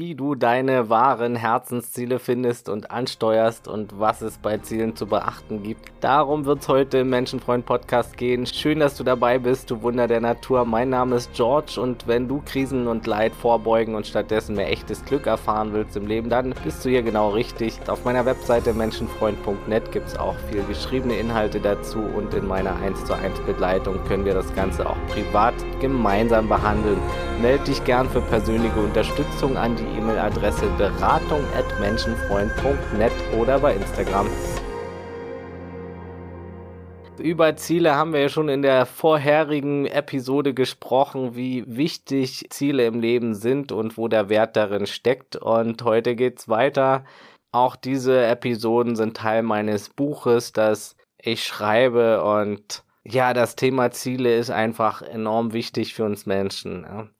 wie du deine wahren Herzensziele findest und ansteuerst und was es bei Zielen zu beachten gibt. Darum wird es heute im Menschenfreund Podcast gehen. Schön, dass du dabei bist, du Wunder der Natur. Mein Name ist George und wenn du Krisen und Leid vorbeugen und stattdessen mehr echtes Glück erfahren willst im Leben, dann bist du hier genau richtig. Auf meiner Webseite menschenfreund.net gibt es auch viel geschriebene Inhalte dazu und in meiner 1 zu 1 Begleitung können wir das Ganze auch privat gemeinsam behandeln. Melde dich gern für persönliche Unterstützung an die E-Mail-Adresse beratung.menschenfreund.net oder bei Instagram. Über Ziele haben wir ja schon in der vorherigen Episode gesprochen, wie wichtig Ziele im Leben sind und wo der Wert darin steckt. Und heute geht's weiter. Auch diese Episoden sind Teil meines Buches, das ich schreibe und ja, das Thema Ziele ist einfach enorm wichtig für uns Menschen.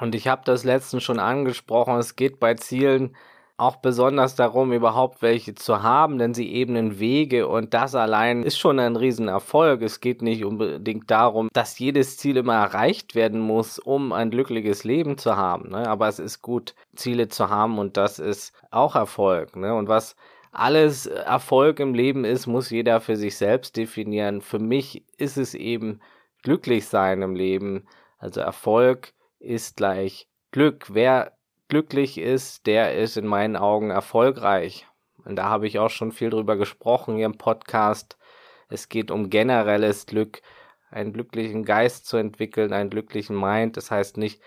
Und ich habe das letztens schon angesprochen, es geht bei Zielen auch besonders darum, überhaupt welche zu haben, denn sie ebnen Wege und das allein ist schon ein Riesenerfolg. Es geht nicht unbedingt darum, dass jedes Ziel immer erreicht werden muss, um ein glückliches Leben zu haben. Ne? Aber es ist gut, Ziele zu haben und das ist auch Erfolg. Ne? Und was alles Erfolg im Leben ist, muss jeder für sich selbst definieren. Für mich ist es eben glücklich sein im Leben. Also Erfolg ist gleich Glück. Wer glücklich ist, der ist in meinen Augen erfolgreich. Und da habe ich auch schon viel drüber gesprochen hier im Podcast. Es geht um generelles Glück, einen glücklichen Geist zu entwickeln, einen glücklichen Mind. Das heißt nicht,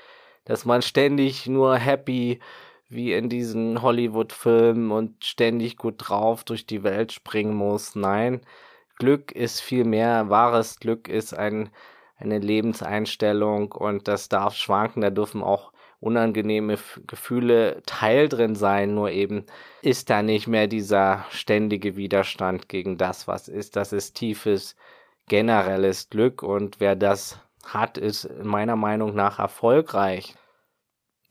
dass man ständig nur happy wie in diesen Hollywood-Filmen und ständig gut drauf durch die Welt springen muss. Nein, Glück ist viel mehr. Wahres Glück ist ein eine Lebenseinstellung und das darf schwanken, da dürfen auch unangenehme Gefühle Teil drin sein, nur eben ist da nicht mehr dieser ständige Widerstand gegen das, was ist. Das ist tiefes, generelles Glück und wer das hat, ist meiner Meinung nach erfolgreich.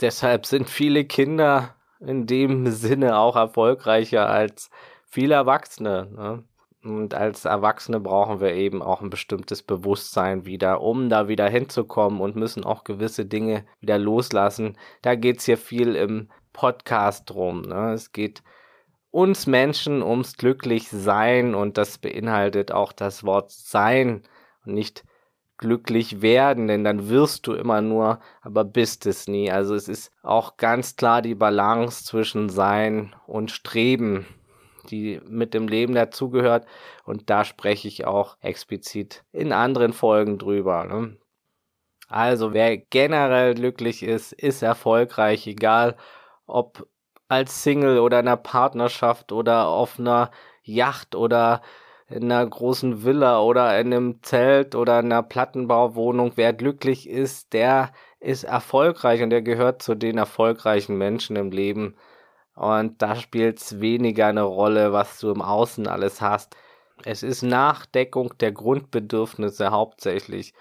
Deshalb sind viele Kinder in dem Sinne auch erfolgreicher als viele Erwachsene. Ne? Und als Erwachsene brauchen wir eben auch ein bestimmtes Bewusstsein wieder, um da wieder hinzukommen und müssen auch gewisse Dinge wieder loslassen. Da geht es hier viel im Podcast drum. Ne? Es geht uns Menschen ums Glücklichsein und das beinhaltet auch das Wort sein und nicht glücklich werden, denn dann wirst du immer nur, aber bist es nie. Also es ist auch ganz klar die Balance zwischen Sein und Streben die mit dem Leben dazugehört. Und da spreche ich auch explizit in anderen Folgen drüber. Ne? Also wer generell glücklich ist, ist erfolgreich, egal ob als Single oder in einer Partnerschaft oder auf einer Yacht oder in einer großen Villa oder in einem Zelt oder in einer Plattenbauwohnung. Wer glücklich ist, der ist erfolgreich und der gehört zu den erfolgreichen Menschen im Leben. Und da spielt es weniger eine Rolle, was du im Außen alles hast. Es ist Nachdeckung der Grundbedürfnisse hauptsächlich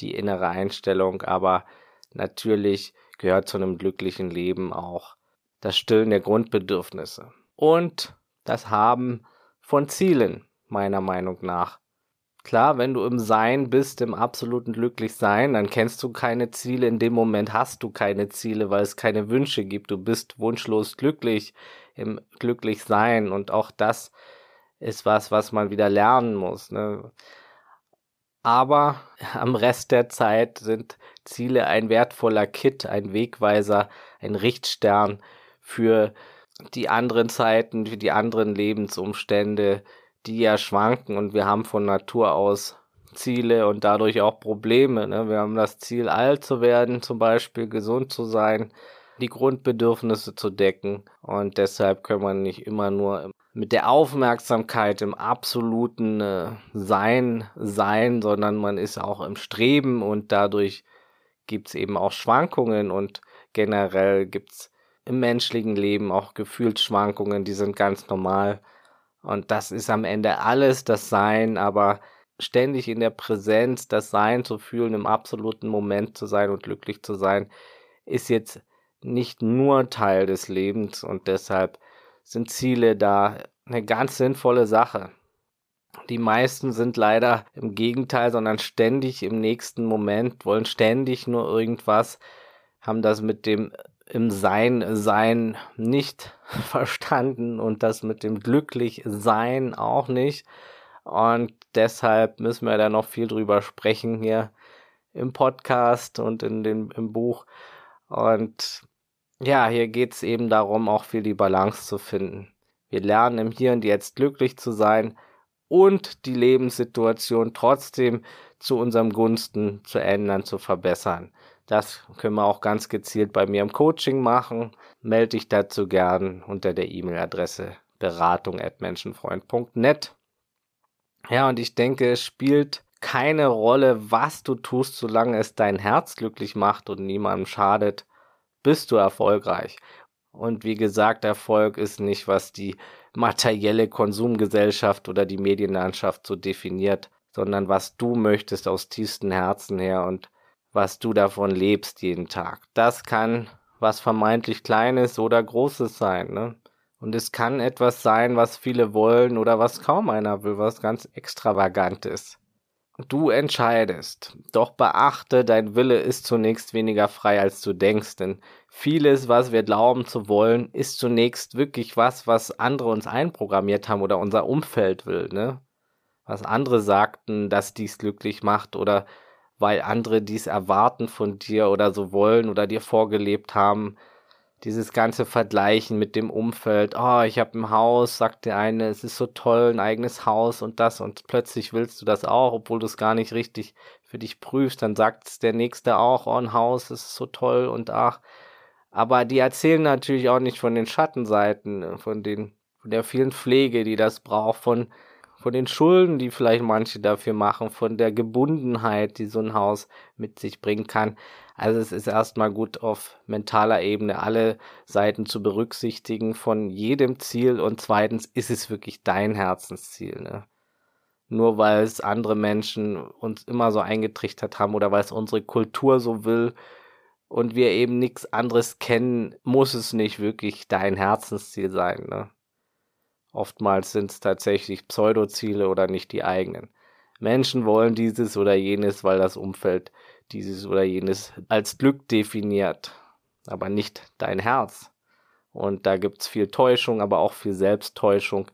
die innere Einstellung, aber natürlich gehört zu einem glücklichen Leben auch das Stillen der Grundbedürfnisse und das Haben von Zielen, meiner Meinung nach. Klar, wenn du im Sein bist, im absoluten Glücklichsein, dann kennst du keine Ziele. In dem Moment hast du keine Ziele, weil es keine Wünsche gibt. Du bist wunschlos glücklich im Glücklichsein. Und auch das ist was, was man wieder lernen muss. Ne? Aber am Rest der Zeit sind Ziele ein wertvoller Kit, ein Wegweiser, ein Richtstern für die anderen Zeiten, für die anderen Lebensumstände, die ja schwanken und wir haben von Natur aus Ziele und dadurch auch Probleme. Ne? Wir haben das Ziel, alt zu werden, zum Beispiel gesund zu sein, die Grundbedürfnisse zu decken und deshalb können wir nicht immer nur mit der Aufmerksamkeit im absoluten äh, Sein sein, sondern man ist auch im Streben und dadurch gibt es eben auch Schwankungen und generell gibt es im menschlichen Leben auch Gefühlsschwankungen, die sind ganz normal. Und das ist am Ende alles das Sein, aber ständig in der Präsenz, das Sein zu fühlen, im absoluten Moment zu sein und glücklich zu sein, ist jetzt nicht nur Teil des Lebens und deshalb sind Ziele da eine ganz sinnvolle Sache. Die meisten sind leider im Gegenteil, sondern ständig im nächsten Moment, wollen ständig nur irgendwas, haben das mit dem im Sein sein nicht verstanden und das mit dem glücklich sein auch nicht. Und deshalb müssen wir da noch viel drüber sprechen hier im Podcast und in dem, im Buch. Und ja, hier geht es eben darum, auch viel die Balance zu finden. Wir lernen im Hier und Jetzt glücklich zu sein und die Lebenssituation trotzdem zu unserem Gunsten zu ändern, zu verbessern. Das können wir auch ganz gezielt bei mir im Coaching machen. Melde dich dazu gern unter der E-Mail-Adresse beratung.menschenfreund.net. Ja, und ich denke, es spielt keine Rolle, was du tust, solange es dein Herz glücklich macht und niemandem schadet, bist du erfolgreich. Und wie gesagt, Erfolg ist nicht, was die materielle Konsumgesellschaft oder die Medienlandschaft so definiert, sondern was du möchtest aus tiefstem Herzen her und was du davon lebst jeden Tag. Das kann was vermeintlich Kleines oder Großes sein, ne? Und es kann etwas sein, was viele wollen oder was kaum einer will, was ganz extravagant ist. Du entscheidest. Doch beachte, dein Wille ist zunächst weniger frei, als du denkst, denn vieles, was wir glauben zu wollen, ist zunächst wirklich was, was andere uns einprogrammiert haben oder unser Umfeld will, ne? Was andere sagten, dass dies glücklich macht oder weil andere dies erwarten von dir oder so wollen oder dir vorgelebt haben, dieses ganze Vergleichen mit dem Umfeld, oh, ich habe ein Haus, sagt der eine, es ist so toll, ein eigenes Haus und das und plötzlich willst du das auch, obwohl du es gar nicht richtig für dich prüfst, dann sagt der nächste auch, oh, ein Haus ist so toll und ach, aber die erzählen natürlich auch nicht von den Schattenseiten, von den von der vielen Pflege, die das braucht, von von den Schulden, die vielleicht manche dafür machen, von der Gebundenheit, die so ein Haus mit sich bringen kann. Also es ist erstmal gut auf mentaler Ebene alle Seiten zu berücksichtigen von jedem Ziel und zweitens ist es wirklich dein Herzensziel. Ne? Nur weil es andere Menschen uns immer so eingetrichtert haben oder weil es unsere Kultur so will und wir eben nichts anderes kennen, muss es nicht wirklich dein Herzensziel sein. Ne? Oftmals sind es tatsächlich Pseudoziele oder nicht die eigenen. Menschen wollen dieses oder jenes, weil das Umfeld dieses oder jenes als Glück definiert, aber nicht dein Herz. Und da gibt es viel Täuschung, aber auch viel Selbsttäuschung.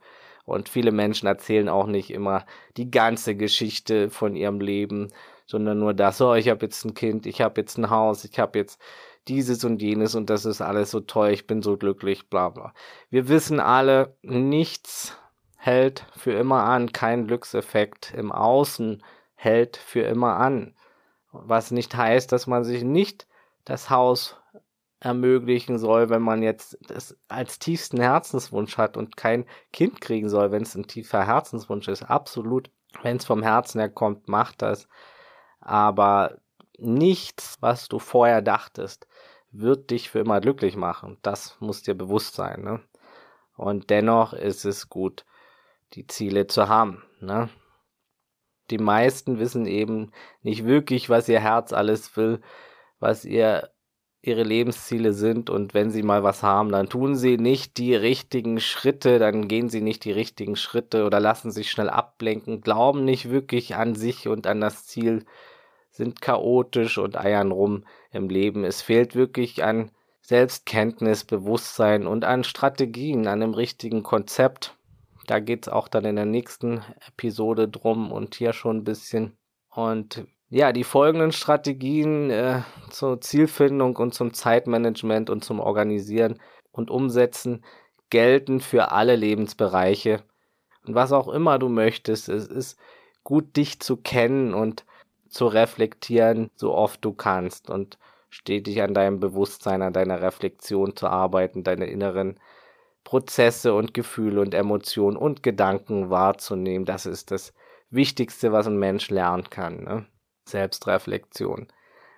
Und viele Menschen erzählen auch nicht immer die ganze Geschichte von ihrem Leben, sondern nur das, oh, ich habe jetzt ein Kind, ich habe jetzt ein Haus, ich habe jetzt dieses und jenes und das ist alles so toll, ich bin so glücklich, bla bla. Wir wissen alle, nichts hält für immer an, kein Glückseffekt im Außen hält für immer an. Was nicht heißt, dass man sich nicht das Haus ermöglichen soll, wenn man jetzt das als tiefsten Herzenswunsch hat und kein Kind kriegen soll, wenn es ein tiefer Herzenswunsch ist. Absolut. Wenn es vom Herzen her kommt, macht das. Aber nichts, was du vorher dachtest, wird dich für immer glücklich machen. Das muss dir bewusst sein. Ne? Und dennoch ist es gut, die Ziele zu haben. Ne? Die meisten wissen eben nicht wirklich, was ihr Herz alles will, was ihr ihre Lebensziele sind und wenn sie mal was haben, dann tun sie nicht die richtigen Schritte, dann gehen sie nicht die richtigen Schritte oder lassen sich schnell ablenken, glauben nicht wirklich an sich und an das Ziel, sind chaotisch und eiern rum im Leben. Es fehlt wirklich an Selbstkenntnis, Bewusstsein und an Strategien, an einem richtigen Konzept. Da geht es auch dann in der nächsten Episode drum und hier schon ein bisschen. Und ja, die folgenden Strategien äh, zur Zielfindung und zum Zeitmanagement und zum Organisieren und Umsetzen gelten für alle Lebensbereiche. Und was auch immer du möchtest, es ist gut, dich zu kennen und zu reflektieren, so oft du kannst und stetig an deinem Bewusstsein, an deiner Reflexion zu arbeiten, deine inneren Prozesse und Gefühle und Emotionen und Gedanken wahrzunehmen. Das ist das Wichtigste, was ein Mensch lernen kann. Ne? Selbstreflexion.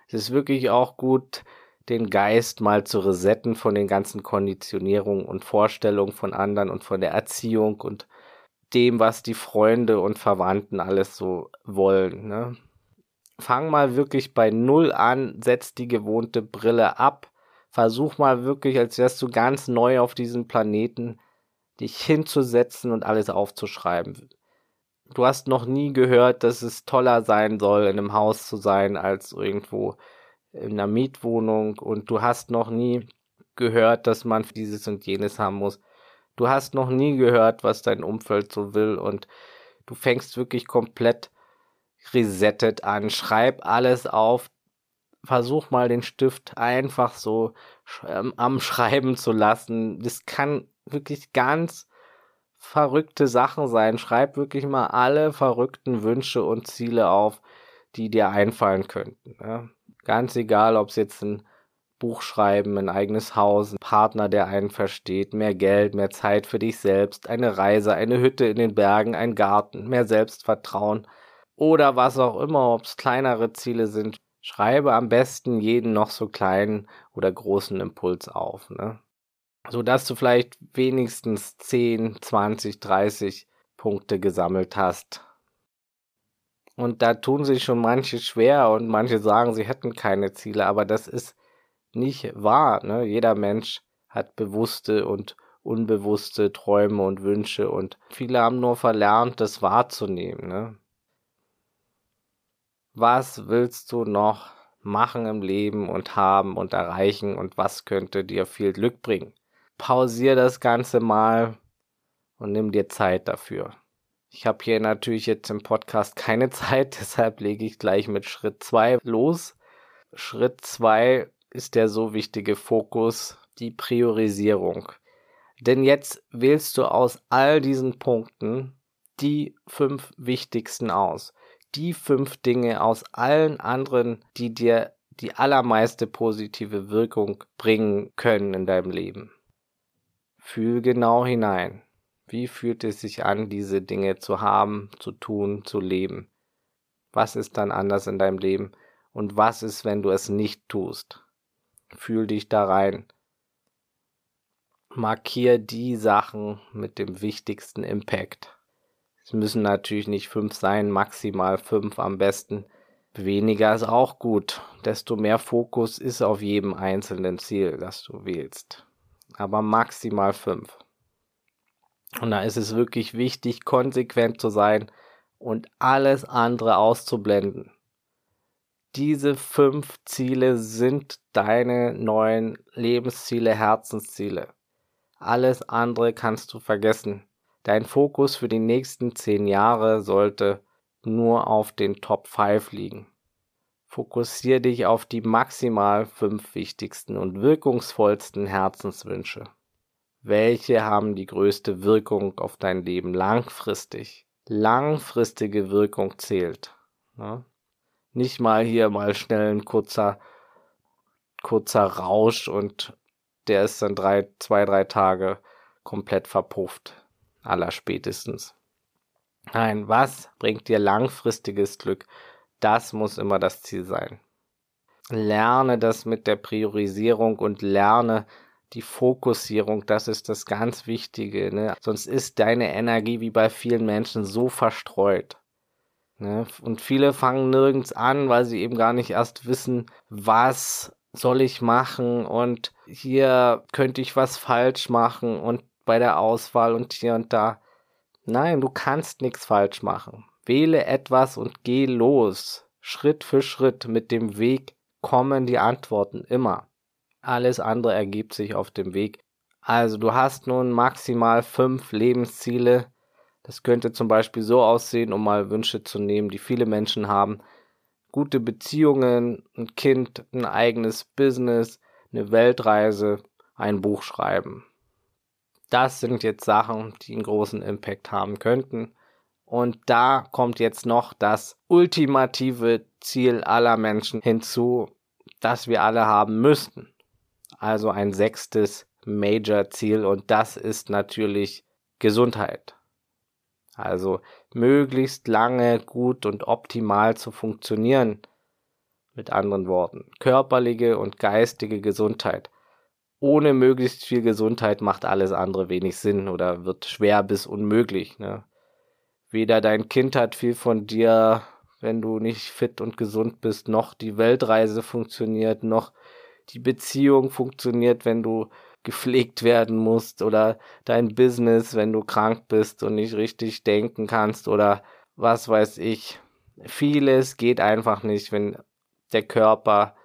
Es ist wirklich auch gut, den Geist mal zu resetten von den ganzen Konditionierungen und Vorstellungen von anderen und von der Erziehung und dem, was die Freunde und Verwandten alles so wollen. Ne? Fang mal wirklich bei Null an, setz die gewohnte Brille ab, versuch mal wirklich, als wärst du ganz neu auf diesem Planeten, dich hinzusetzen und alles aufzuschreiben. Du hast noch nie gehört, dass es toller sein soll, in einem Haus zu sein, als irgendwo in einer Mietwohnung und du hast noch nie gehört, dass man dieses und jenes haben muss. Du hast noch nie gehört, was dein Umfeld so will und du fängst wirklich komplett resettet an. Schreib alles auf. Versuch mal den Stift einfach so ähm, am Schreiben zu lassen. Das kann wirklich ganz verrückte Sachen sein. Schreib wirklich mal alle verrückten Wünsche und Ziele auf, die dir einfallen könnten. Ja? Ganz egal, ob es jetzt ein Buch schreiben, ein eigenes Haus, ein Partner, der einen versteht, mehr Geld, mehr Zeit für dich selbst, eine Reise, eine Hütte in den Bergen, ein Garten, mehr Selbstvertrauen oder was auch immer, ob es kleinere Ziele sind. Schreibe am besten jeden noch so kleinen oder großen Impuls auf, ne? So dass du vielleicht wenigstens 10, 20, 30 Punkte gesammelt hast. Und da tun sich schon manche schwer und manche sagen, sie hätten keine Ziele, aber das ist nicht wahr. Ne? Jeder Mensch hat bewusste und unbewusste Träume und Wünsche und viele haben nur verlernt, das wahrzunehmen. Ne? Was willst du noch machen im Leben und haben und erreichen und was könnte dir viel Glück bringen? Pausier das Ganze mal und nimm dir Zeit dafür. Ich habe hier natürlich jetzt im Podcast keine Zeit, deshalb lege ich gleich mit Schritt 2 los. Schritt 2 ist der so wichtige Fokus, die Priorisierung. Denn jetzt wählst du aus all diesen Punkten die fünf wichtigsten aus. Die fünf Dinge aus allen anderen, die dir die allermeiste positive Wirkung bringen können in deinem Leben. Fühl genau hinein. Wie fühlt es sich an, diese Dinge zu haben, zu tun, zu leben? Was ist dann anders in deinem Leben? Und was ist, wenn du es nicht tust? Fühl dich da rein. Markier die Sachen mit dem wichtigsten Impact. Es müssen natürlich nicht fünf sein, maximal fünf am besten. Weniger ist auch gut. Desto mehr Fokus ist auf jedem einzelnen Ziel, das du wählst. Aber maximal fünf. Und da ist es wirklich wichtig, konsequent zu sein und alles andere auszublenden diese fünf Ziele sind deine neuen Lebensziele, Herzensziele. Alles andere kannst du vergessen. Dein Fokus für die nächsten zehn Jahre sollte nur auf den Top 5 liegen. Fokussiere dich auf die maximal fünf wichtigsten und wirkungsvollsten Herzenswünsche. Welche haben die größte Wirkung auf dein Leben langfristig? Langfristige Wirkung zählt. Ne? Nicht mal hier mal schnell ein kurzer, kurzer Rausch und der ist dann drei, zwei, drei Tage komplett verpufft. Aller spätestens. Nein, was bringt dir langfristiges Glück? Das muss immer das Ziel sein. Lerne das mit der Priorisierung und lerne die Fokussierung, das ist das ganz Wichtige. Ne? Sonst ist deine Energie wie bei vielen Menschen so verstreut. Ne? Und viele fangen nirgends an, weil sie eben gar nicht erst wissen, was soll ich machen und hier könnte ich was falsch machen und bei der Auswahl und hier und da. Nein, du kannst nichts falsch machen. Wähle etwas und geh los. Schritt für Schritt mit dem Weg kommen die Antworten immer. Alles andere ergibt sich auf dem Weg. Also du hast nun maximal fünf Lebensziele, das könnte zum Beispiel so aussehen, um mal Wünsche zu nehmen, die viele Menschen haben. Gute Beziehungen, ein Kind, ein eigenes Business, eine Weltreise, ein Buch schreiben. Das sind jetzt Sachen, die einen großen Impact haben könnten. Und da kommt jetzt noch das ultimative Ziel aller Menschen hinzu, das wir alle haben müssten. Also ein sechstes Major-Ziel und das ist natürlich Gesundheit. Also möglichst lange gut und optimal zu funktionieren. Mit anderen Worten, körperliche und geistige Gesundheit. Ohne möglichst viel Gesundheit macht alles andere wenig Sinn oder wird schwer bis unmöglich. Ne? Weder dein Kind hat viel von dir, wenn du nicht fit und gesund bist, noch die Weltreise funktioniert, noch die Beziehung funktioniert, wenn du gepflegt werden musst oder dein Business, wenn du krank bist und nicht richtig denken kannst oder was weiß ich. Vieles geht einfach nicht, wenn der Körper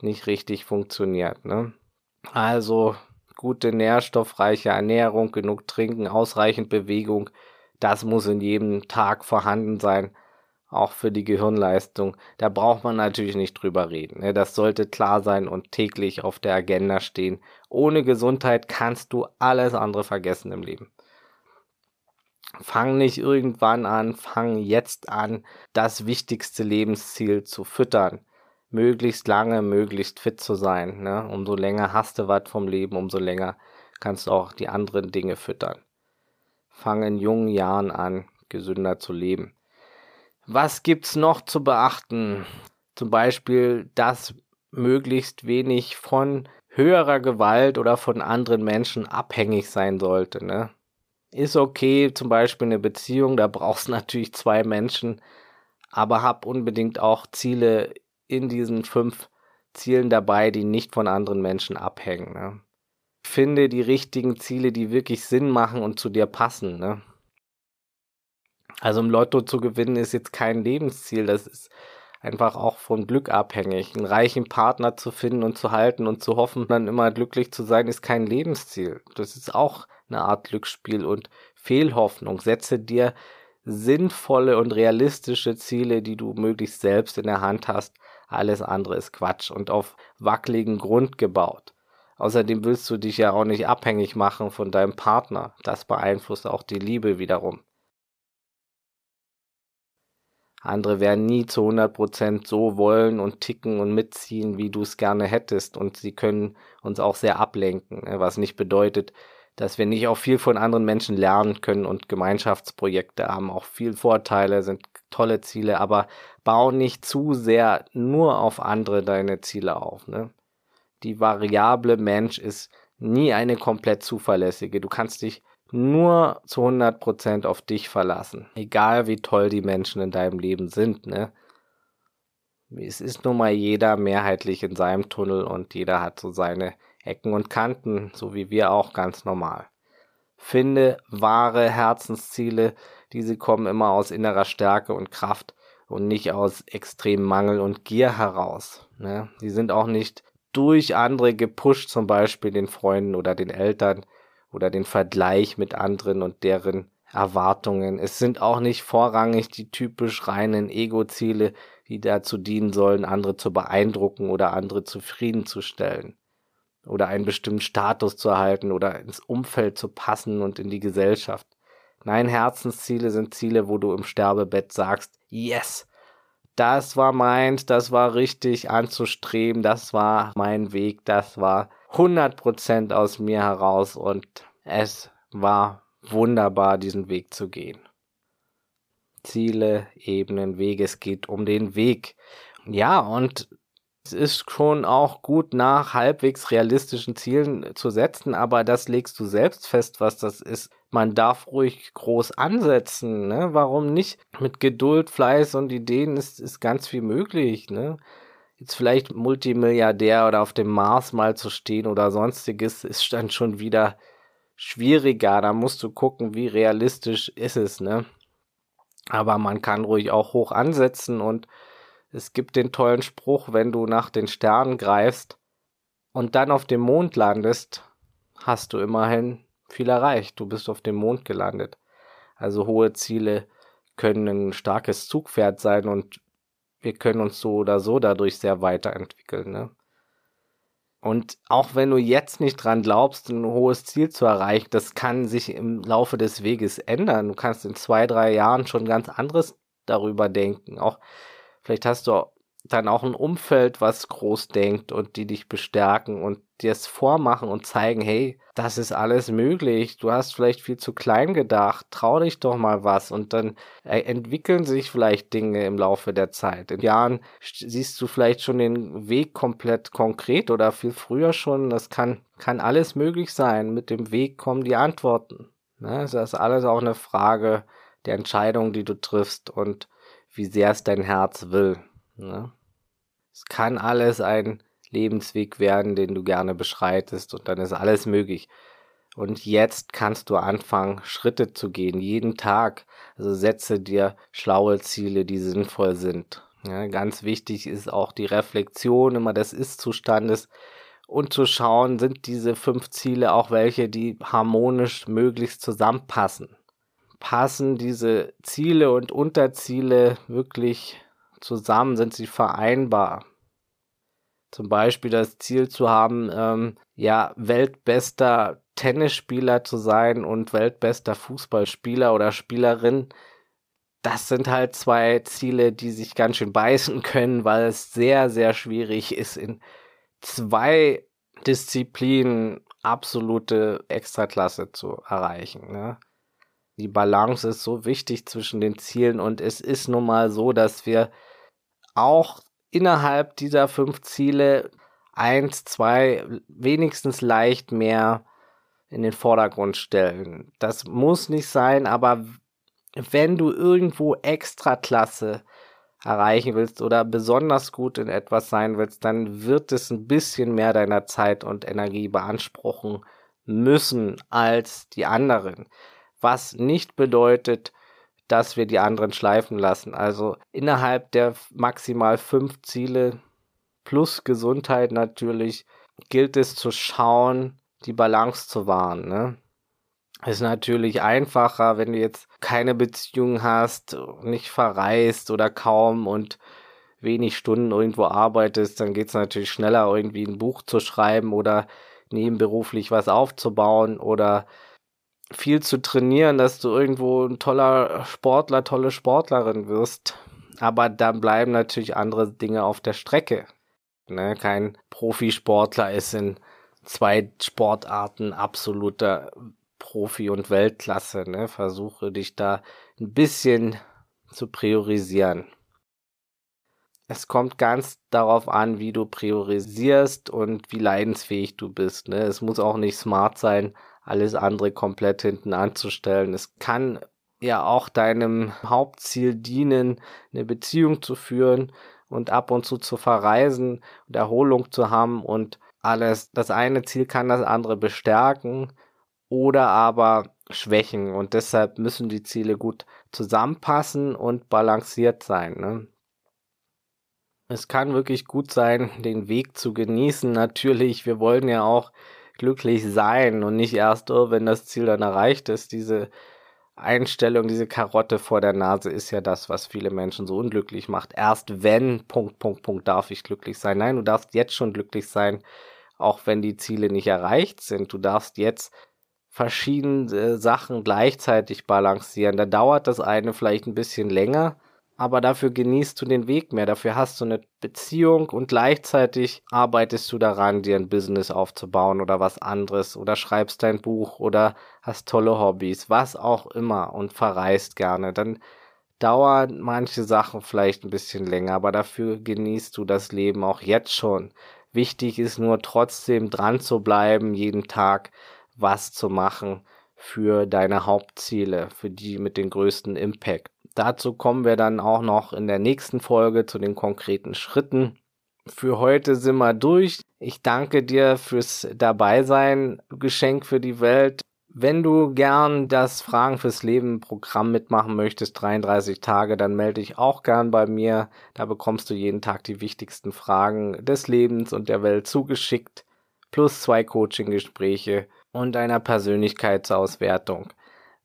nicht richtig funktioniert. Ne? Also gute nährstoffreiche Ernährung, genug Trinken, ausreichend Bewegung, das muss in jedem Tag vorhanden sein, auch für die Gehirnleistung. Da braucht man natürlich nicht drüber reden. Ne? Das sollte klar sein und täglich auf der Agenda stehen. Ohne Gesundheit kannst du alles andere vergessen im Leben. Fang nicht irgendwann an, fang jetzt an, das wichtigste Lebensziel zu füttern. Möglichst lange, möglichst fit zu sein. Ne? Umso länger hast du was vom Leben, umso länger kannst du auch die anderen Dinge füttern. Fang in jungen Jahren an, gesünder zu leben. Was gibt's noch zu beachten? Zum Beispiel, dass möglichst wenig von höherer Gewalt oder von anderen Menschen abhängig sein sollte. Ne? ist okay, zum Beispiel eine Beziehung, da brauchst du natürlich zwei Menschen, aber hab unbedingt auch Ziele in diesen fünf Zielen dabei, die nicht von anderen Menschen abhängen. Ne? Finde die richtigen Ziele, die wirklich Sinn machen und zu dir passen. Ne? Also im Lotto zu gewinnen ist jetzt kein Lebensziel, das ist einfach auch von Glück abhängig. Einen reichen Partner zu finden und zu halten und zu hoffen, dann immer glücklich zu sein, ist kein Lebensziel. Das ist auch eine Art Glücksspiel und Fehlhoffnung. Setze dir sinnvolle und realistische Ziele, die du möglichst selbst in der Hand hast. Alles andere ist Quatsch und auf wackeligen Grund gebaut. Außerdem willst du dich ja auch nicht abhängig machen von deinem Partner. Das beeinflusst auch die Liebe wiederum. Andere werden nie zu 100% so wollen und ticken und mitziehen, wie du es gerne hättest. Und sie können uns auch sehr ablenken, ne, was nicht bedeutet, dass wir nicht auch viel von anderen Menschen lernen können und Gemeinschaftsprojekte haben auch viel Vorteile, sind tolle Ziele, aber bau nicht zu sehr nur auf andere deine Ziele auf. Ne? Die Variable Mensch ist nie eine komplett zuverlässige. Du kannst dich nur zu 100% auf dich verlassen. Egal wie toll die Menschen in deinem Leben sind, ne? Es ist nun mal jeder mehrheitlich in seinem Tunnel und jeder hat so seine Ecken und Kanten, so wie wir auch ganz normal. Finde wahre Herzensziele, diese kommen immer aus innerer Stärke und Kraft und nicht aus extremem Mangel und Gier heraus. Ne? Die sind auch nicht durch andere gepusht, zum Beispiel den Freunden oder den Eltern oder den Vergleich mit anderen und deren Erwartungen. Es sind auch nicht vorrangig die typisch reinen Ego-Ziele, die dazu dienen sollen, andere zu beeindrucken oder andere zufriedenzustellen oder einen bestimmten Status zu erhalten oder ins Umfeld zu passen und in die Gesellschaft. Nein, Herzensziele sind Ziele, wo du im Sterbebett sagst, yes, das war meins, das war richtig anzustreben, das war mein Weg, das war 100% aus mir heraus und es war wunderbar, diesen Weg zu gehen. Ziele, Ebenen, Wege, es geht um den Weg. Ja, und es ist schon auch gut nach halbwegs realistischen Zielen zu setzen, aber das legst du selbst fest, was das ist. Man darf ruhig groß ansetzen, ne? Warum nicht? Mit Geduld, Fleiß und Ideen ist, ist ganz viel möglich, ne? Jetzt vielleicht Multimilliardär oder auf dem Mars mal zu stehen oder sonstiges ist dann schon wieder schwieriger. Da musst du gucken, wie realistisch ist es, ne? Aber man kann ruhig auch hoch ansetzen und es gibt den tollen Spruch, wenn du nach den Sternen greifst und dann auf dem Mond landest, hast du immerhin viel erreicht. Du bist auf dem Mond gelandet. Also hohe Ziele können ein starkes Zugpferd sein und wir können uns so oder so dadurch sehr weiterentwickeln. Ne? Und auch wenn du jetzt nicht dran glaubst, ein hohes Ziel zu erreichen, das kann sich im Laufe des Weges ändern. Du kannst in zwei, drei Jahren schon ganz anderes darüber denken. Auch Vielleicht hast du dann auch ein Umfeld, was groß denkt und die dich bestärken und dir es vormachen und zeigen, hey, das ist alles möglich. Du hast vielleicht viel zu klein gedacht. Trau dich doch mal was und dann äh, entwickeln sich vielleicht Dinge im Laufe der Zeit. In Jahren siehst du vielleicht schon den Weg komplett konkret oder viel früher schon. Das kann, kann alles möglich sein. Mit dem Weg kommen die Antworten. Ne? Das ist alles auch eine Frage der Entscheidung, die du triffst und wie sehr es dein Herz will. Ne? Es kann alles ein Lebensweg werden, den du gerne beschreitest und dann ist alles möglich. Und jetzt kannst du anfangen, Schritte zu gehen, jeden Tag. Also setze dir schlaue Ziele, die sinnvoll sind. Ja, ganz wichtig ist auch die Reflexion immer des Ist-Zustandes und zu schauen, sind diese fünf Ziele auch welche, die harmonisch möglichst zusammenpassen. Passen diese Ziele und Unterziele wirklich zusammen? Sind sie vereinbar? Zum Beispiel das Ziel zu haben, ähm, ja, weltbester Tennisspieler zu sein und weltbester Fußballspieler oder Spielerin. Das sind halt zwei Ziele, die sich ganz schön beißen können, weil es sehr, sehr schwierig ist, in zwei Disziplinen absolute Extraklasse zu erreichen. Ne? Die Balance ist so wichtig zwischen den Zielen und es ist nun mal so, dass wir auch innerhalb dieser fünf Ziele eins, zwei, wenigstens leicht mehr in den Vordergrund stellen. Das muss nicht sein, aber wenn du irgendwo Extraklasse erreichen willst oder besonders gut in etwas sein willst, dann wird es ein bisschen mehr deiner Zeit und Energie beanspruchen müssen als die anderen. Was nicht bedeutet, dass wir die anderen schleifen lassen. Also innerhalb der maximal fünf Ziele plus Gesundheit natürlich gilt es zu schauen, die Balance zu wahren. Ne? Ist natürlich einfacher, wenn du jetzt keine Beziehung hast, nicht verreist oder kaum und wenig Stunden irgendwo arbeitest, dann geht es natürlich schneller, irgendwie ein Buch zu schreiben oder nebenberuflich was aufzubauen oder viel zu trainieren, dass du irgendwo ein toller Sportler, tolle Sportlerin wirst. Aber dann bleiben natürlich andere Dinge auf der Strecke. Ne? Kein Profisportler ist in zwei Sportarten absoluter Profi und Weltklasse. Ne? Versuche dich da ein bisschen zu priorisieren. Es kommt ganz darauf an, wie du priorisierst und wie leidensfähig du bist. Ne? Es muss auch nicht smart sein, alles andere komplett hinten anzustellen. Es kann ja auch deinem Hauptziel dienen, eine Beziehung zu führen und ab und zu zu verreisen und Erholung zu haben und alles. Das eine Ziel kann das andere bestärken oder aber schwächen. Und deshalb müssen die Ziele gut zusammenpassen und balanciert sein. Ne? Es kann wirklich gut sein, den Weg zu genießen. Natürlich, wir wollen ja auch glücklich sein und nicht erst, oh, wenn das Ziel dann erreicht ist. Diese Einstellung, diese Karotte vor der Nase ist ja das, was viele Menschen so unglücklich macht. Erst wenn, Punkt, Punkt, Punkt, darf ich glücklich sein. Nein, du darfst jetzt schon glücklich sein, auch wenn die Ziele nicht erreicht sind. Du darfst jetzt verschiedene Sachen gleichzeitig balancieren. Da dauert das eine vielleicht ein bisschen länger, aber dafür genießt du den Weg mehr. Dafür hast du eine Beziehung und gleichzeitig arbeitest du daran, dir ein Business aufzubauen oder was anderes oder schreibst dein Buch oder hast tolle Hobbys, was auch immer und verreist gerne. Dann dauern manche Sachen vielleicht ein bisschen länger, aber dafür genießt du das Leben auch jetzt schon. Wichtig ist nur trotzdem dran zu bleiben, jeden Tag was zu machen für deine Hauptziele, für die mit den größten Impact. Dazu kommen wir dann auch noch in der nächsten Folge zu den konkreten Schritten. Für heute sind wir durch. Ich danke dir fürs Dabeisein, Geschenk für die Welt. Wenn du gern das Fragen fürs Leben Programm mitmachen möchtest, 33 Tage, dann melde dich auch gern bei mir. Da bekommst du jeden Tag die wichtigsten Fragen des Lebens und der Welt zugeschickt, plus zwei Coaching-Gespräche und einer Persönlichkeitsauswertung.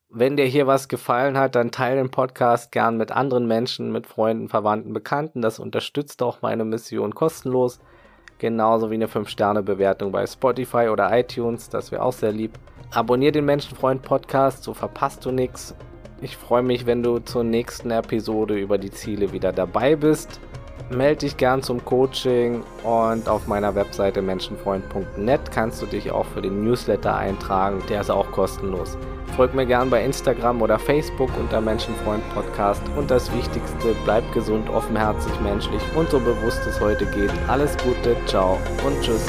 Wenn dir hier was gefallen hat, dann teile den Podcast gern mit anderen Menschen, mit Freunden, Verwandten, Bekannten. Das unterstützt auch meine Mission kostenlos. Genauso wie eine 5-Sterne-Bewertung bei Spotify oder iTunes. Das wäre auch sehr lieb. Abonnier den Menschenfreund Podcast, so verpasst du nichts. Ich freue mich, wenn du zur nächsten Episode über die Ziele wieder dabei bist melde dich gern zum Coaching und auf meiner Webseite menschenfreund.net kannst du dich auch für den Newsletter eintragen. Der ist auch kostenlos. Folg mir gern bei Instagram oder Facebook unter Menschenfreund Podcast. Und das Wichtigste, bleib gesund, offenherzig, menschlich und so bewusst es heute geht. Alles Gute, ciao und tschüss.